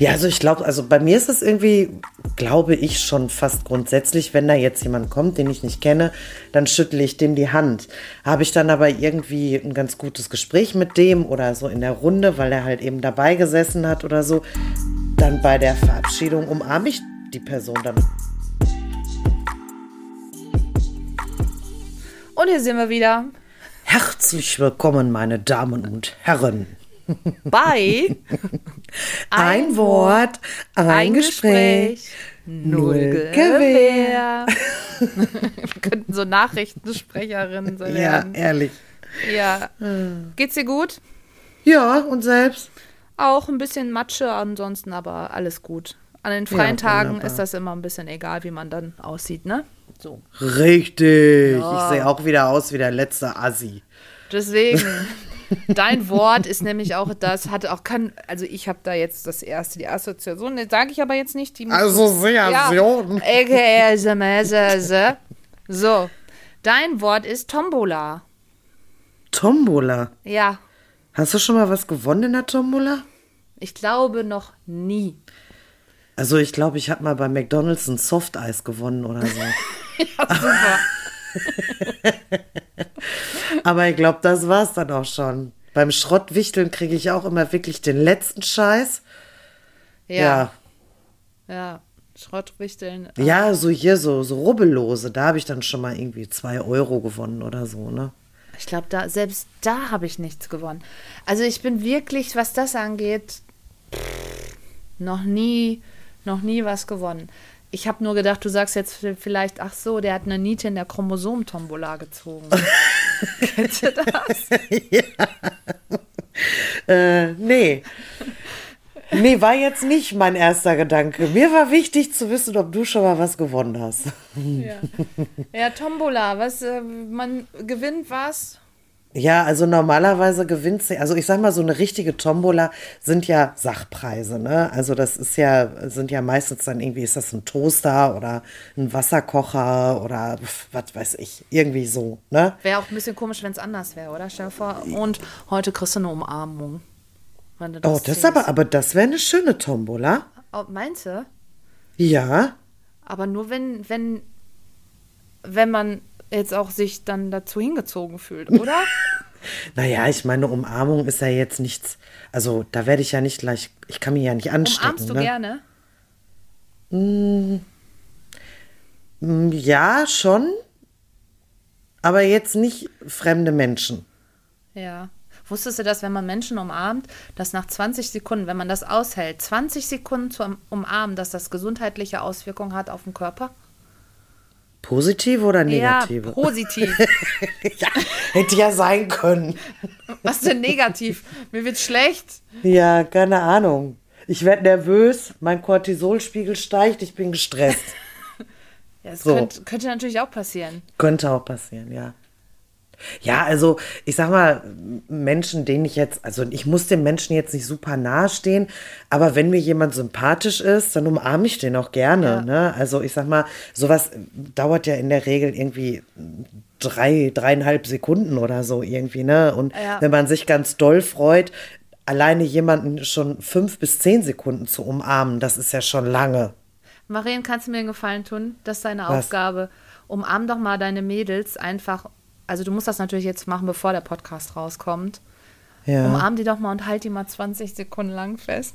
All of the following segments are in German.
Ja, also ich glaube, also bei mir ist es irgendwie, glaube ich, schon fast grundsätzlich, wenn da jetzt jemand kommt, den ich nicht kenne, dann schüttle ich dem die Hand. Habe ich dann aber irgendwie ein ganz gutes Gespräch mit dem oder so in der Runde, weil er halt eben dabei gesessen hat oder so, dann bei der Verabschiedung umarme ich die Person dann. Und hier sind wir wieder Herzlich willkommen, meine Damen und Herren. Bei Ein, Wort, ein, Gespräch, null null Gewehr. wir könnten so Nachrichtensprecherinnen so Ja, werden. ehrlich. Ja. Geht's dir gut? Ja, und selbst? Auch ein bisschen Matsche, ansonsten aber alles gut. An den freien Ja, Tagen wunderbar. ist das immer ein bisschen egal, wie man dann aussieht, ne? So. Richtig. Ja. Ich sehe auch wieder aus wie der letzte Assi. Deswegen, dein Wort ist nämlich auch das, hat auch kann, also ich habe da jetzt das erste, die Assoziation, das sage ich aber jetzt nicht. Die Assoziation. AKA SMS. So, dein Wort ist Tombola. Tombola. Ja, Hast du schon mal was gewonnen in der Tombola? ich glaube noch nie. Also ich glaube, ich habe mal bei McDonalds ein Softeis gewonnen oder so. Super. Aber ich glaube, das war's dann auch schon. Beim Schrottwichteln kriege ich auch immer wirklich den letzten Scheiß. Ja, ja. Schrottwichteln. Ja, so hier, so, so Rubbellose. Da habe ich dann schon mal irgendwie zwei Euro gewonnen oder so, ne? Ich glaube, da, selbst da habe ich nichts gewonnen. Also ich bin wirklich, was das angeht, noch nie, noch nie was gewonnen. Ich habe nur gedacht, du sagst jetzt vielleicht, ach so, der hat eine Niete in der Chromosom-Tombola gezogen. Kennst du das? Äh, nee. Nee, war jetzt nicht mein erster Gedanke. Mir war wichtig zu wissen, ob du schon mal was gewonnen hast. Ja, ja Tombola, was, äh, man gewinnt was? Ja, also normalerweise gewinnt sie, also ich sag mal, so eine richtige Tombola sind ja Sachpreise, ne? Also das ist ja, sind ja meistens dann irgendwie, ist das ein Toaster oder ein Wasserkocher oder was weiß ich, irgendwie so, ne? Wäre auch ein bisschen komisch, wenn es anders wäre, oder? Stell dir vor, und heute kriegst du eine Umarmung. Du Oh, das ziehst. aber, aber das wäre eine schöne Tombola. Oh, meinst du? Ja. Aber nur wenn, wenn, wenn man jetzt auch sich dann dazu hingezogen fühlt, oder? Naja, ich meine, Umarmung ist ja jetzt nichts, also da werde ich ja nicht gleich, ich kann mich ja nicht anstecken. Umarmst du ne? gerne? Mm, Ja, schon. Aber jetzt nicht fremde Menschen. Ja. Wusstest du, dass wenn man Menschen umarmt, dass nach 20 Sekunden, wenn man das aushält, 20 Sekunden zu umarmen, dass das gesundheitliche Auswirkungen hat auf den Körper? Positive oder negative? Ja, positiv. ja, hätte ja sein können. Was denn negativ? Mir wird schlecht. Ja, keine Ahnung. Ich werde nervös, mein Cortisolspiegel steigt, ich bin gestresst. Ja, das So. könnte, könnte natürlich auch passieren. Könnte auch passieren, ja. Ja, also ich sag mal, Menschen, denen ich jetzt, also ich muss dem Menschen jetzt nicht super nahe stehen, aber wenn mir jemand sympathisch ist, dann umarme ich den auch gerne. Ja. Ne? Also ich sag mal, sowas dauert ja in der Regel irgendwie drei, dreieinhalb Sekunden oder so irgendwie, ne? Und Ja. wenn man sich ganz doll freut, alleine jemanden schon fünf bis zehn Sekunden zu umarmen, das ist ja schon lange. Marien, kannst du mir einen Gefallen tun? Das ist deine Was? Aufgabe. Umarm doch mal deine Mädels einfach. Also du musst das natürlich jetzt machen, bevor der Podcast rauskommt. Ja. Umarm die doch mal und halt die mal 20 Sekunden lang fest.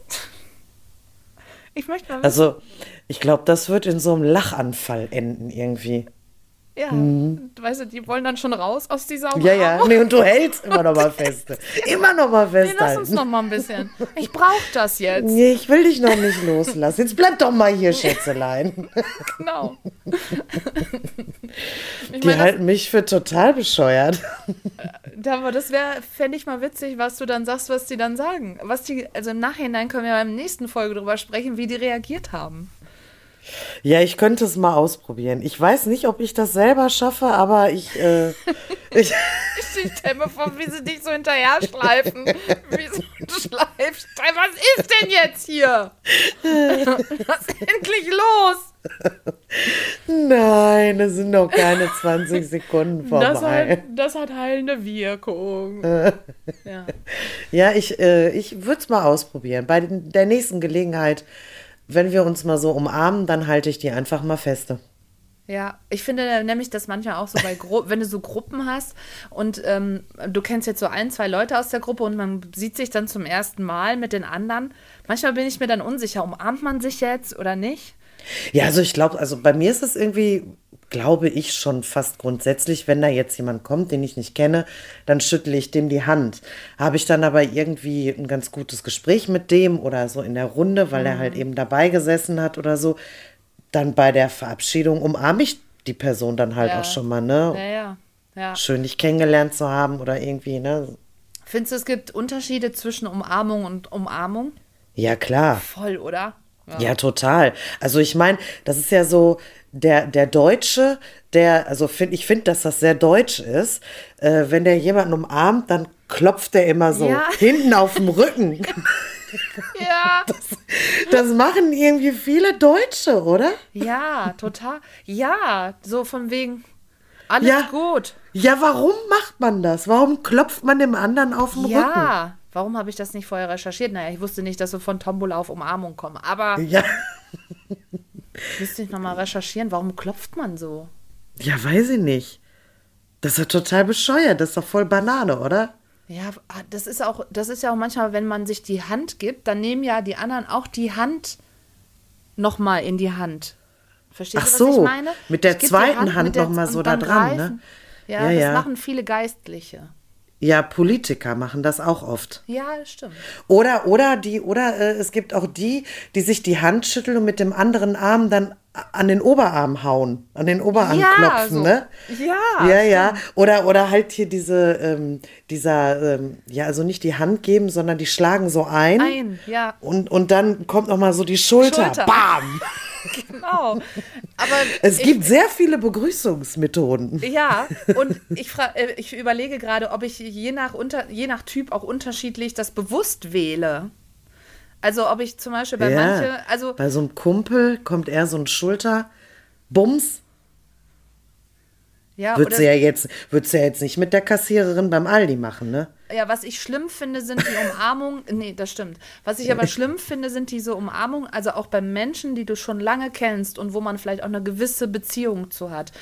Ich möchte mal wissen. Also ich glaube, das wird in so einem Lachanfall enden irgendwie. Ja, du weißt du, die wollen dann schon raus aus dieser Umarmung. Ja, ja. Nee, und du hältst immer noch mal fest. Immer noch mal Nee, lass uns noch mal ein bisschen. Ich brauche das jetzt. Nee, ich will dich noch nicht loslassen. Jetzt bleib doch mal hier, Schätzelein. Genau. Ich Die meine, halten mich für total bescheuert. das, aber das wäre, fände ich mal witzig, was du dann sagst, was die dann sagen. Was die, also im Nachhinein können wir beim nächsten Folge drüber sprechen, wie die reagiert haben. Ja, ich könnte es mal ausprobieren. Ich weiß nicht, ob ich das selber schaffe, aber ich. Äh, ich Ich stelle mir vor, wie sie dich so hinterher schleifen. Wie so ein Schleifstein. Was ist denn jetzt hier? Was ist endlich los? Nein, das sind noch keine 20 Sekunden vorbei. Das hat, das hat heilende Wirkung. Ja. Ja, ich, äh, ich würde es mal ausprobieren. Bei der nächsten Gelegenheit, wenn wir uns mal so umarmen, dann halte ich die einfach mal feste. Ja, ich finde nämlich, dass manchmal auch so bei Gru wenn du so Gruppen hast und ähm, du kennst jetzt so ein, zwei Leute aus der Gruppe und man sieht sich dann zum ersten Mal mit den anderen. Manchmal bin ich mir dann unsicher, umarmt man sich jetzt oder nicht? Ja, also ich glaube, also bei mir ist es irgendwie, glaube ich, schon fast grundsätzlich, wenn da jetzt jemand kommt, den ich nicht kenne, dann schüttle ich dem die Hand. Habe ich dann aber irgendwie ein ganz gutes Gespräch mit dem oder so in der Runde, weil er Mhm. halt eben dabei gesessen hat oder so, dann bei der Verabschiedung umarme ich die Person dann halt Ja. auch schon mal, ne? Ja, ja. ja. Schön dich kennengelernt zu haben oder irgendwie, ne? Findest du, es gibt Unterschiede zwischen Umarmung und Umarmung? Ja, klar. Voll, oder? Ja, total. Also ich meine, das ist ja so, der, der Deutsche, der, also find, ich finde, dass das sehr deutsch ist, äh, wenn der jemanden umarmt, dann klopft der immer so Ja. hinten auf dem Rücken. Ja, Das machen irgendwie viele Deutsche, oder? ja, total. Ja, so von wegen, alles Ja. gut. Ja, warum macht man das? Warum klopft man dem anderen auf den Rücken? Ja, warum habe ich das nicht vorher recherchiert? Naja, ich wusste nicht, dass wir von Tombola auf Umarmung kommen. Aber Ja, müsste ich nochmal recherchieren, warum klopft man so? ja, weiß ich nicht. Das ist ja total bescheuert. Das ist doch voll Banane, oder? Ja, ah, das ist auch, das ist ja auch manchmal, wenn man sich die Hand gibt, dann nehmen ja die anderen auch die Hand nochmal in die Hand. Verstehst Ach du, was so, ich meine? mit der zweiten Hand mit der- noch mal und so da dran, ne? Ja, Ja, das ja. machen viele Geistliche. Ja, Politiker machen das auch oft. Ja, das stimmt. Oder, oder die, oder äh, es gibt auch die, die sich die Hand schütteln und mit dem anderen Arm dann an den Oberarm hauen, an den Oberarm Ja, klopfen, so. ne? Ja, Ja, ja. Oder, oder halt hier diese, ähm, dieser, ähm, ja, also nicht die Hand geben, sondern die schlagen so ein. Ein, ja. Und, und dann kommt noch mal so die Schulter. Schulter. Bam! Genau. Aber Es ich, gibt sehr viele Begrüßungsmethoden. Ja, und ich, äh, ich überlege gerade, ob ich je nach, unter, je nach Typ auch unterschiedlich das bewusst wähle. Also ob ich zum Beispiel bei manche, also Bei so einem Kumpel kommt eher so ein Schulter. Bums. ja, Würdest du ja jetzt, würdest ja jetzt nicht mit der Kassiererin beim Aldi machen, ne? ja, was ich schlimm finde, sind die Umarmungen. Nee, das stimmt. Was ich aber schlimm finde, sind diese Umarmungen, also auch bei Menschen, die du schon lange kennst und wo man vielleicht auch eine gewisse Beziehung zu hat.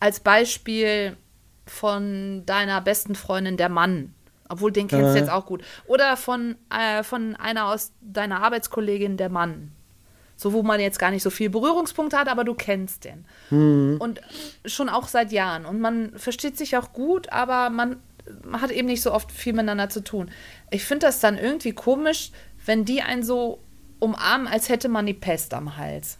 Als Beispiel von deiner besten Freundin, der Mann. Obwohl, den kennst du jetzt auch gut. Oder von, äh, von einer aus deiner Arbeitskollegin, der Mann. So, wo man jetzt gar nicht so viel Berührungspunkte hat, aber du kennst den. Und schon auch seit Jahren. Und man versteht sich auch gut, aber man hat eben nicht so oft viel miteinander zu tun. Ich finde das dann irgendwie komisch, wenn die einen so umarmen, als hätte man die Pest am Hals.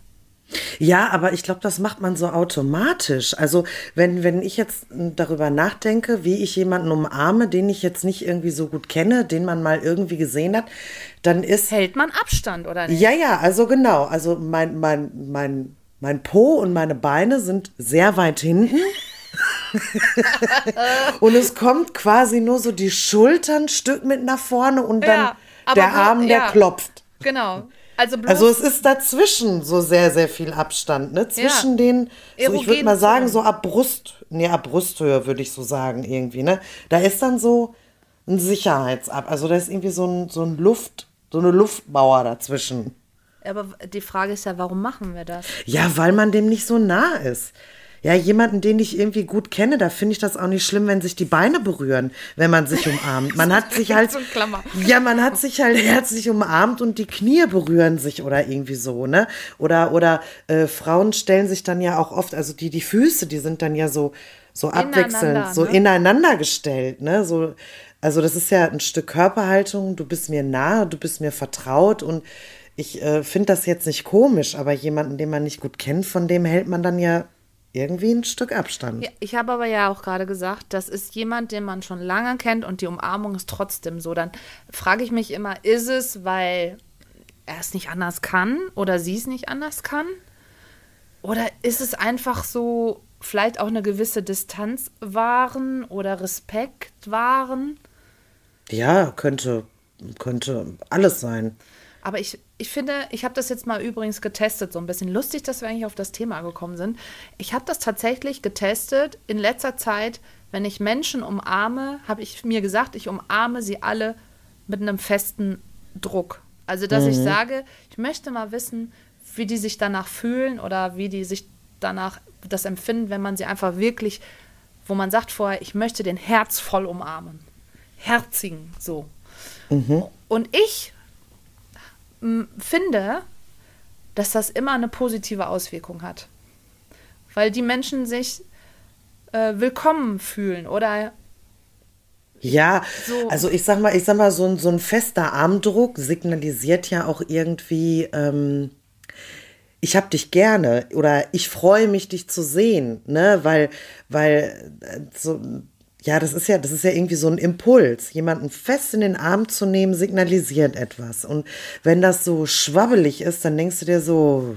Ja, aber ich glaube, das macht man so automatisch. Also, wenn, wenn ich jetzt darüber nachdenke, wie ich jemanden umarme, den ich jetzt nicht irgendwie so gut kenne, den man mal irgendwie gesehen hat, dann ist. Hält man Abstand, oder nicht? Ja, ja, also genau. Also mein, mein, mein, mein Po und meine Beine sind sehr weit hinten. und es kommt quasi nur so die Schultern ein Stück mit nach vorne und dann Ja, der Arm, der ja. klopft. Genau. Also Also es ist dazwischen so sehr, sehr viel Abstand, ne? Zwischen den, so ich würde mal sagen, so ab Brust, nee, ab Brusthöhe würde ich so sagen, irgendwie, ne? Da ist dann so ein Sicherheitsab, also da ist irgendwie so ein, so ein Luft, so eine Luftmauer dazwischen. Aber die Frage ist ja, warum machen wir das? Ja, weil man dem nicht so nah ist. Ja, jemanden, den ich irgendwie gut kenne, da finde ich das auch nicht schlimm, wenn sich die Beine berühren, wenn man sich umarmt. Man hat sich halt, ja, man hat sich halt herzlich umarmt und die Knie berühren sich oder irgendwie so, ne? Oder, oder äh, Frauen stellen sich dann ja auch oft, also die, die Füße, die sind dann ja so, so abwechselnd, so ne? ineinander gestellt, ne? So, also das ist ja ein Stück Körperhaltung, du bist mir nahe, du bist mir vertraut und ich äh, finde das jetzt nicht komisch, aber jemanden, den man nicht gut kennt, von dem hält man dann ja irgendwie ein Stück Abstand. Ja, ich habe aber ja auch gerade gesagt, das ist jemand, den man schon lange kennt und die Umarmung ist trotzdem so. Dann frage ich mich immer, ist es, weil er es nicht anders kann oder sie es nicht anders kann? Oder ist es einfach so, vielleicht auch eine gewisse Distanz wahren oder Respekt wahren? Ja, könnte, könnte alles sein. Aber ich, ich finde, ich habe das jetzt mal übrigens getestet, so ein bisschen lustig, dass wir eigentlich auf das Thema gekommen sind. Ich habe das tatsächlich getestet in letzter Zeit, wenn ich Menschen umarme, habe ich mir gesagt, ich umarme sie alle mit einem festen Druck. Also, dass mhm. ich sage, ich möchte mal wissen, wie die sich danach fühlen oder wie die sich danach das empfinden, wenn man sie einfach wirklich, wo man sagt vorher, ich möchte den Herz voll umarmen. Herzigen, so. Mhm. Und ich finde, dass das immer eine positive Auswirkung hat. Weil die Menschen sich äh, willkommen fühlen oder ja, so. also ich sag mal, ich sag mal, so ein, so ein fester Armdruck signalisiert ja auch irgendwie, ähm, ich hab dich gerne oder ich freue mich, dich zu sehen, ne? Weil, weil äh, so ja, das ist ja, das ist ja irgendwie so ein Impuls. Jemanden fest in den Arm zu nehmen, signalisiert etwas. Und wenn das so schwabbelig ist, dann denkst du dir so,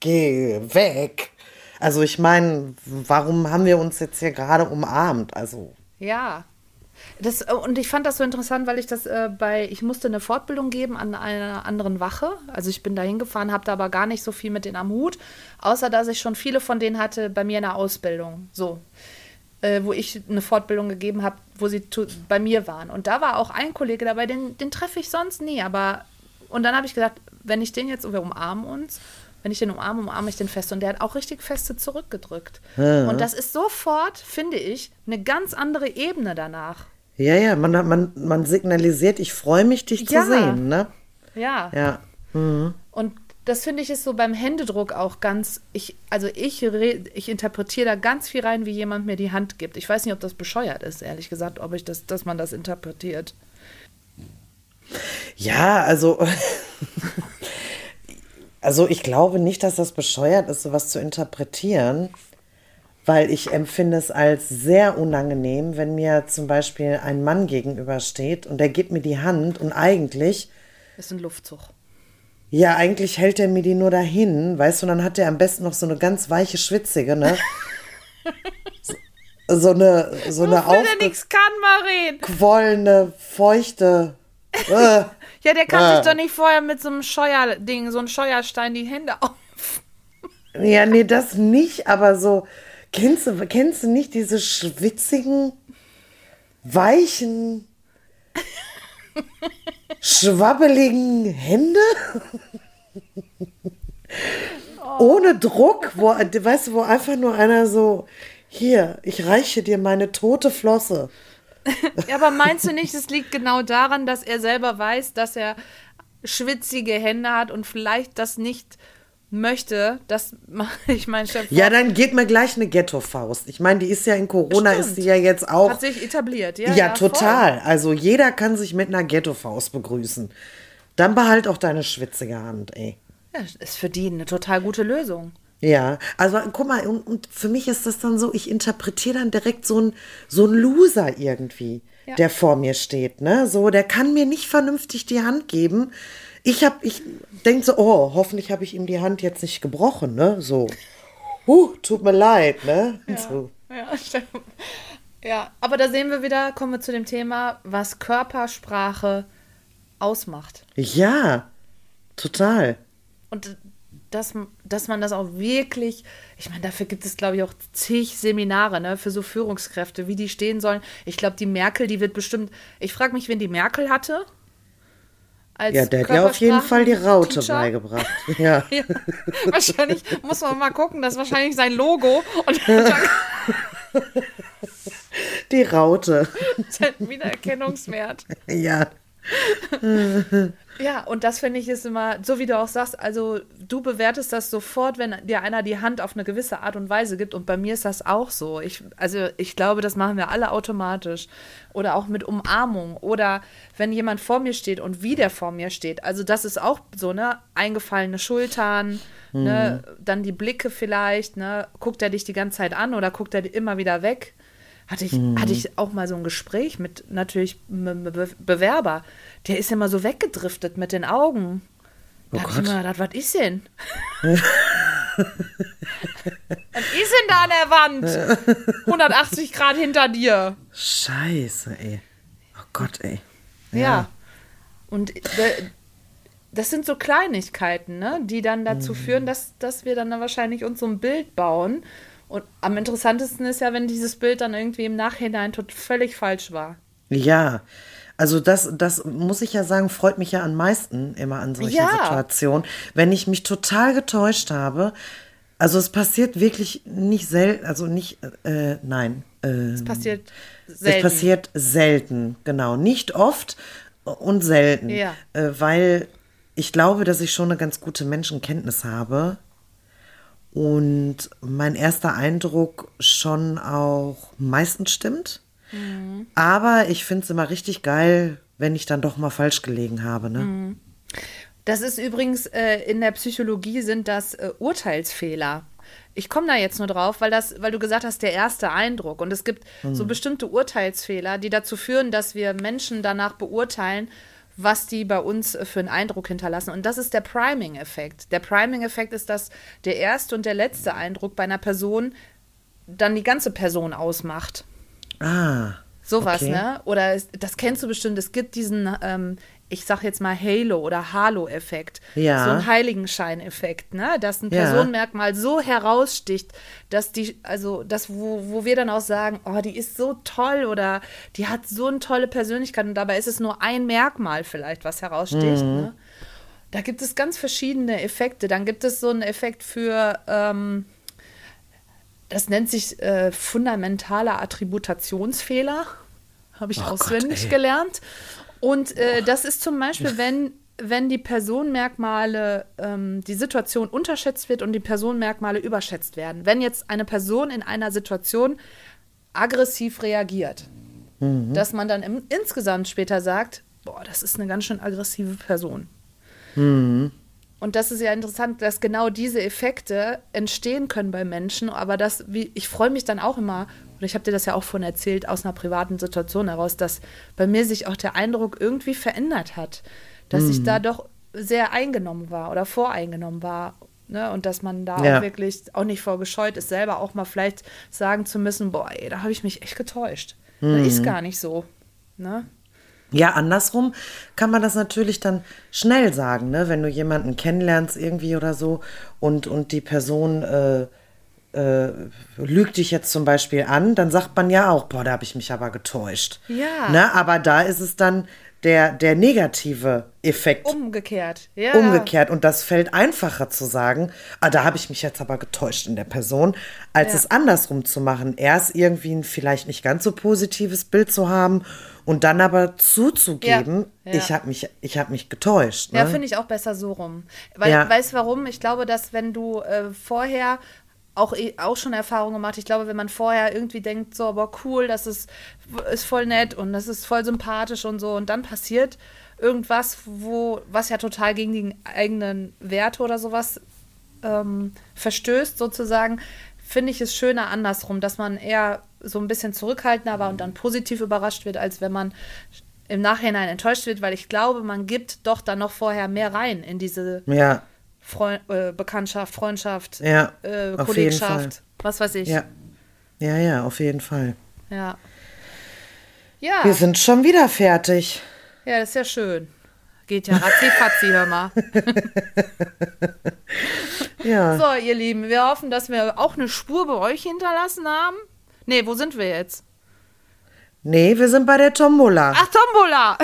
geh weg. Also ich meine, warum haben wir uns jetzt hier gerade umarmt? Also. Ja. Das, und ich fand das so interessant, weil ich das äh, bei, ich musste eine Fortbildung geben an einer anderen Wache. Also ich bin da hingefahren, habe da aber gar nicht so viel mit denen am Hut, außer dass ich schon viele von denen hatte bei mir in der Ausbildung. So äh, wo ich eine Fortbildung gegeben habe, wo sie bei mir waren. Und da war auch ein Kollege dabei, den, den treffe ich sonst nie. Aber und dann habe ich gesagt, wenn ich den jetzt, wir umarmen uns, wenn ich den umarme, umarme ich den fest. Und der hat auch richtig feste zurückgedrückt. Ja. Und das ist sofort, finde ich, eine ganz andere Ebene danach. Ja, ja, man, man, man signalisiert, ich freue mich, dich ja. zu sehen, ne? Ja. Ja. Mhm. Und das finde ich ist so beim Händedruck auch ganz, ich, also ich, ich interpretiere da ganz viel rein, wie jemand mir die Hand gibt. Ich weiß nicht, ob das bescheuert ist, ehrlich gesagt, ob ich das, dass man das interpretiert. Ja, also, also ich glaube nicht, dass das bescheuert ist, sowas zu interpretieren, weil ich empfinde es als sehr unangenehm, wenn mir zum Beispiel ein Mann gegenübersteht und der gibt mir die Hand und eigentlich ist ein Luftzug. Ja, eigentlich hält er mir die nur dahin, weißt du, und dann hat er am besten noch so eine ganz weiche, schwitzige, ne? so, so eine, so eine aufgequollene, feuchte. Äh, ja, der kann äh. sich doch nicht vorher mit so einem Scheuerding, so einem Scheuerstein die Hände auf. ja, nee, das nicht, aber so, kennst du, kennst du nicht diese schwitzigen, weichen schwabbeligen Hände. Ohne Druck, wo, weißt du, wo einfach nur einer so, hier, ich reiche dir meine tote Flosse. ja, aber meinst du nicht, es liegt genau daran, dass er selber weiß, dass er schwitzige Hände hat und vielleicht das nicht möchte, dass ich meine Chef. Ja, dann geht mir gleich eine Ghetto-Faust. Ich meine, die ist ja in Corona, Stimmt. ist sie ja jetzt auch. Hat sich etabliert, ja. Ja, ja total. Voll. Also jeder kann sich mit einer Ghetto-Faust begrüßen. Dann behalt auch deine schwitzige Hand, ey. Ja, ist für die eine total gute Lösung. Ja, also guck mal, und, und für mich ist das dann so, ich interpretiere dann direkt so ein, so ein Loser irgendwie, ja. der vor mir steht, ne? So, der kann mir nicht vernünftig die Hand geben ich habe, ich denke so, oh, hoffentlich habe ich ihm die Hand jetzt nicht gebrochen, ne? So, huh, tut mir leid, ne? Ja, so. ja, ja, aber da sehen wir wieder, kommen wir zu dem Thema, was Körpersprache ausmacht. Ja, total. Und dass, dass man das auch wirklich, ich meine, dafür gibt es, glaube ich, auch zig Seminare ne, für so Führungskräfte, wie die stehen sollen. Ich glaube, die Merkel, die wird bestimmt, ich frage mich, wen die Merkel hatte Ja, der hat ja auf jeden Fall die Raute Teacher. beigebracht. Ja. ja. Wahrscheinlich muss man mal gucken, das ist wahrscheinlich sein Logo. Und die Raute. Sein Wiedererkennungswert. Ja. Ja, und das finde ich ist immer, so wie du auch sagst, also du bewertest das sofort, wenn dir einer die Hand auf eine gewisse Art und Weise gibt. Und bei mir ist das auch so. Ich, also ich glaube, das machen wir alle automatisch. Oder auch mit Umarmung. Oder wenn jemand vor mir steht und wie der vor mir steht. Also das ist auch so, ne? Eingefallene Schultern, mhm. ne? Dann die Blicke vielleicht, ne? Guckt er dich die ganze Zeit an oder guckt er immer wieder weg? Hatte ich, hatte ich auch mal so ein Gespräch mit natürlich Be Bewerber. Der ist immer so weggedriftet mit den Augen. Da Oh hab ich Gott. immer gedacht, was ist denn? was ist denn da an der Wand? 180 Grad hinter dir. Scheiße, ey. Oh Gott, ey. Ja. Und äh, das sind so Kleinigkeiten, ne, die dann dazu führen, dass, dass wir dann wahrscheinlich uns so ein Bild bauen. Und am interessantesten ist ja, wenn dieses Bild dann irgendwie im Nachhinein tot völlig falsch war. Ja, also das, das muss ich ja sagen, freut mich ja am meisten immer an solchen Ja. Situationen, wenn ich mich total getäuscht habe. Also es passiert wirklich nicht selten, also nicht, äh, nein. Äh, Es passiert es selten. passiert selten, genau. Nicht oft und selten. Ja. Äh, weil ich glaube, dass ich schon eine ganz gute Menschenkenntnis habe. Und mein erster Eindruck schon auch meistens stimmt. Mhm. Aber ich finde es immer richtig geil, wenn ich dann doch mal falsch gelegen habe. Ne? Mhm. Das ist übrigens äh, in der Psychologie sind das äh, Urteilsfehler. Ich komme da jetzt nur drauf, weil das, weil du gesagt hast, der erste Eindruck. Und es gibt so bestimmte Urteilsfehler, die dazu führen, dass wir Menschen danach beurteilen, was die bei uns für einen Eindruck hinterlassen. Und das ist der Priming-Effekt. Der Priming-Effekt ist, dass der erste und der letzte Eindruck bei einer Person dann die ganze Person ausmacht. Ah. Sowas, okay. ne? Oder das kennst du bestimmt. Es gibt diesen, ähm, ich sag jetzt mal Halo oder Halo-Effekt. Ja. So ein Heiligenschein-Effekt, ne? Dass ein Ja. Personenmerkmal so heraussticht, dass die, also das, wo, wo wir dann auch sagen, oh, die ist so toll oder die hat so eine tolle Persönlichkeit und dabei ist es nur ein Merkmal vielleicht, was heraussticht, Mhm. ne? Da gibt es ganz verschiedene Effekte. Dann gibt es so einen Effekt für, ähm, das nennt sich äh, fundamentaler Attributationsfehler. Habe ich Oh Gott, auswendig ey. gelernt. Und äh, das ist zum Beispiel, wenn, wenn die Personenmerkmale, ähm, die Situation unterschätzt wird und die Personenmerkmale überschätzt werden. Wenn jetzt eine Person in einer Situation aggressiv reagiert, dass man dann im, insgesamt später sagt, boah, das ist eine ganz schön aggressive Person. Und das ist ja interessant, dass genau diese Effekte entstehen können bei Menschen, aber das, wie, ich freue mich dann auch immer, und ich habe dir das ja auch von erzählt, aus einer privaten Situation heraus, dass bei mir sich auch der Eindruck irgendwie verändert hat, dass ich da doch sehr eingenommen war oder voreingenommen war. Ne? Und dass man da Ja. auch wirklich auch nicht vorgescheut ist, selber auch mal vielleicht sagen zu müssen, boah, ey, da habe ich mich echt getäuscht. Das ist gar nicht so. Ne? Ja, andersrum kann man das natürlich dann schnell sagen, ne? wenn du jemanden kennenlernst irgendwie oder so und, und die Person äh, äh, lügt dich jetzt zum Beispiel an, dann sagt man ja auch, boah, da habe ich mich aber getäuscht. Ja. Ne? Aber da ist es dann der, der negative Effekt. Umgekehrt. Ja. Umgekehrt. Und das fällt einfacher zu sagen, ah, da habe ich mich jetzt aber getäuscht in der Person, als Ja. es andersrum zu machen. Erst irgendwie ein vielleicht nicht ganz so positives Bild zu haben und dann aber zuzugeben, Ja, ja. ich habe mich, ich hab mich getäuscht. Ne? Ja, finde ich auch besser so rum. Weil, weißt du warum? Ich glaube, dass wenn du äh, vorher auch, eh- auch schon Erfahrungen gemacht, ich glaube, wenn man vorher irgendwie denkt, so, aber cool, das ist, ist voll nett und das ist voll sympathisch und so, und dann passiert irgendwas, wo, was ja total gegen die eigenen Werte oder sowas ähm, verstößt, sozusagen, finde ich es schöner andersrum, dass man eher so ein bisschen zurückhaltender war und dann positiv überrascht wird, als wenn man im Nachhinein enttäuscht wird, weil ich glaube, man gibt doch dann noch vorher mehr rein in diese Ja, Freu äh, Bekanntschaft, Freundschaft, Ja, äh. Kollegschaft, was weiß ich. ja. Ja, ja, auf jeden Fall. Ja. Ja, Wir sind schon wieder fertig. ja, das ist ja schön. Geht ja ratzi-fatzi, hör mal. Ja. So, ihr Lieben, wir hoffen, dass wir auch eine Spur bei euch hinterlassen haben. Nee, wo sind wir jetzt? Nee, wir sind bei der Tombola. Ach, Tombola!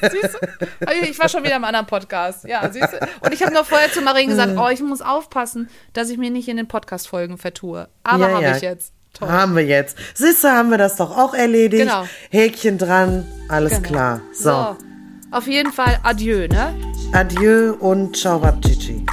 siehst du? Ich war schon wieder im anderen Podcast. Ja, siehst du? Und ich habe noch vorher zu Marien gesagt, Hm. oh, ich muss aufpassen, dass ich mir nicht in den Podcast-Folgen vertue. Aber ja, habe ja. ich jetzt. Toll. Haben wir jetzt. Siehste, haben wir das doch auch erledigt. Genau. Häkchen dran, alles Genau. klar. So. so. Auf jeden Fall Adieu, ne? Adieu und ciao, Bapchichi.